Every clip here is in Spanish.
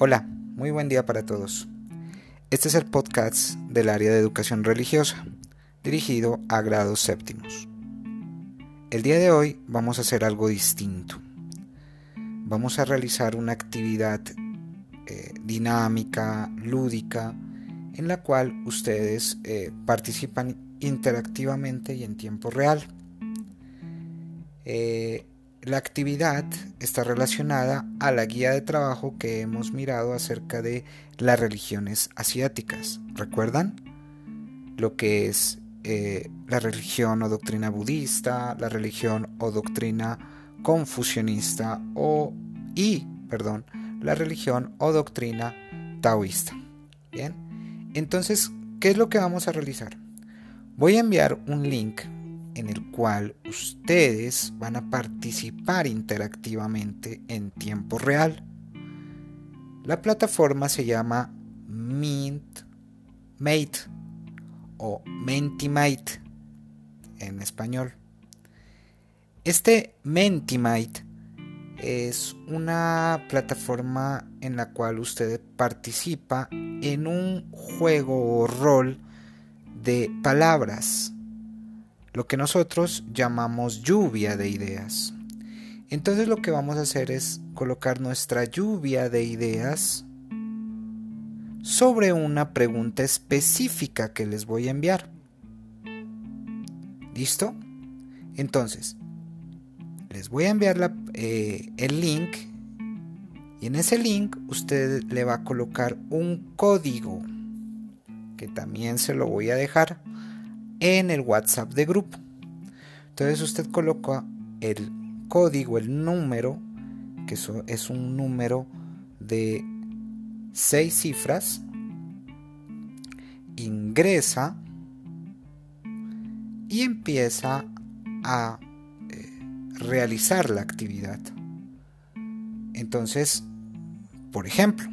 Hola, muy buen día para todos. Este es el podcast del área de educación religiosa, dirigido a grados séptimos. El día de hoy vamos a hacer algo distinto. Vamos a realizar una actividad eh, dinámica, lúdica, en la cual ustedes eh, participan interactivamente y en tiempo real. Eh, la actividad está relacionada a la guía de trabajo que hemos mirado acerca de las religiones asiáticas. ¿Recuerdan? Lo que es eh, la religión o doctrina budista, la religión o doctrina confucionista o y, perdón, la religión o doctrina taoísta. Bien. Entonces, ¿qué es lo que vamos a realizar? Voy a enviar un link en el cual ustedes van a participar interactivamente en tiempo real. La plataforma se llama Mint Mate o Mentimate en español. Este Mentimate es una plataforma en la cual usted participa en un juego o rol de palabras lo que nosotros llamamos lluvia de ideas. Entonces lo que vamos a hacer es colocar nuestra lluvia de ideas sobre una pregunta específica que les voy a enviar. ¿Listo? Entonces, les voy a enviar eh, el link y en ese link usted le va a colocar un código que también se lo voy a dejar en el WhatsApp de grupo. Entonces usted coloca el código, el número, que es un número de seis cifras, ingresa y empieza a eh, realizar la actividad. Entonces, por ejemplo,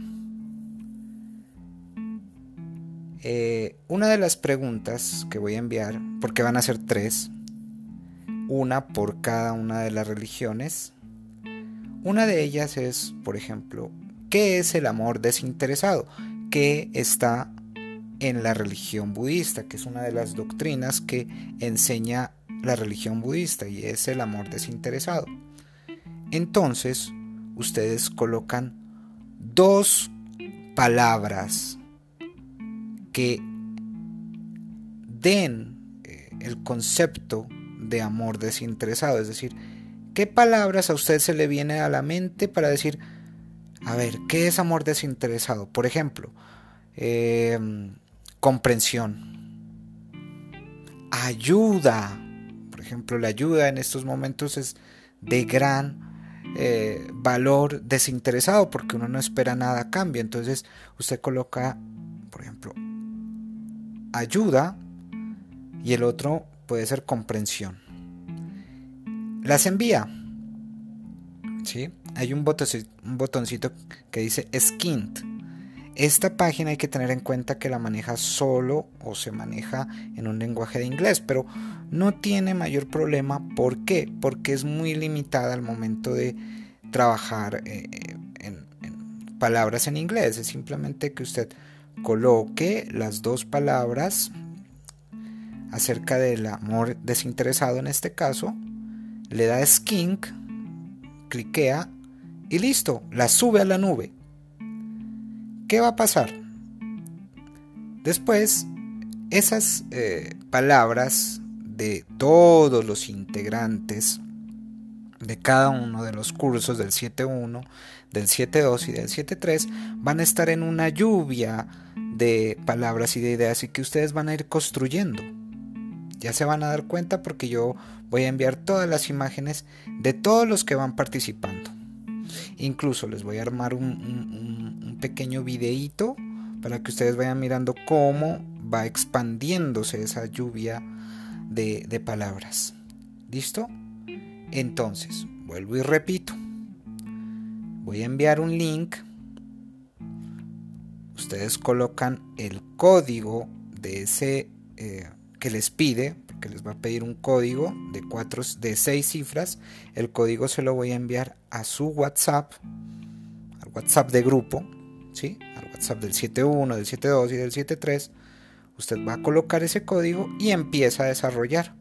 Eh, una de las preguntas que voy a enviar, porque van a ser tres, una por cada una de las religiones, una de ellas es, por ejemplo, ¿qué es el amor desinteresado? ¿Qué está en la religión budista? Que es una de las doctrinas que enseña la religión budista y es el amor desinteresado. Entonces, ustedes colocan dos palabras que den eh, el concepto de amor desinteresado. Es decir, ¿qué palabras a usted se le viene a la mente para decir, a ver, ¿qué es amor desinteresado? Por ejemplo, em, comprensión, ayuda. Por ejemplo, la ayuda en estos momentos es de gran eh, valor desinteresado porque uno no espera nada a cambio. Entonces usted coloca, por ejemplo, ayuda y el otro puede ser comprensión. Las envía. ¿sí? Hay un botoncito, un que dice Skint. Esta página hay que tener en cuenta que la maneja solo o se maneja en un lenguaje de inglés, pero no tiene mayor problema. ¿Por qué? Porque es muy limitada al momento de trabajar eh, en, en palabras en inglés. Es simplemente que usted coloque las dos palabras acerca del amor desinteresado en este caso, le da skink, cliquea y listo, la sube a la nube. ¿Qué va a pasar? Después, esas eh, palabras de todos los integrantes de cada uno de los cursos del 7.1, del 7.2 y del 7.3 van a estar en una lluvia de palabras y de ideas y que ustedes van a ir construyendo. Ya se van a dar cuenta porque yo voy a enviar todas las imágenes de todos los que van participando. Incluso les voy a armar un, pequeño videíto para que ustedes vayan mirando cómo va expandiéndose esa lluvia de, de palabras. ¿Listo? Entonces, vuelvo y repito. Voy a enviar un link ustedes colocan el código de ese eh, que les pide, porque les va a pedir un código de cuatro, de seis cifras. El código se lo voy a enviar a su WhatsApp, al WhatsApp de grupo, ¿sí? al WhatsApp del 71, del 72 y del 73, usted va a colocar ese código y empieza a desarrollar.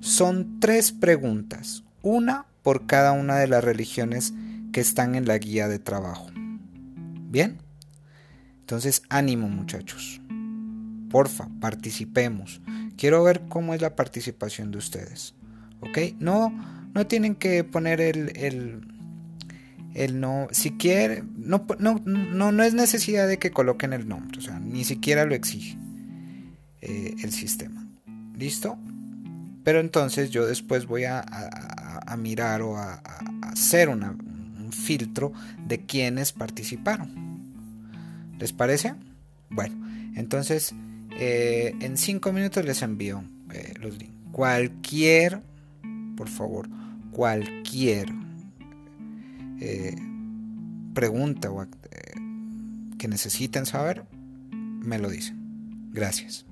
Son tres preguntas, una por cada una de las religiones que están en la guía de trabajo. ¿Bien? Entonces, ánimo muchachos. Porfa, participemos. Quiero ver cómo es la participación de ustedes. ¿Ok? No, no tienen que poner el, el, el no. Si quiere, no, no, no, es necesidad de que coloquen el nombre. O sea, ni siquiera lo exige eh, el sistema. ¿Listo? Pero entonces yo después voy a, mirar o a, hacer un filtro de quienes participaron. ¿Les parece? Bueno, entonces eh, en cinco minutos les envío eh, los links. Cualquier, por favor, cualquier eh, pregunta o, que necesiten saber, me lo dicen. Gracias.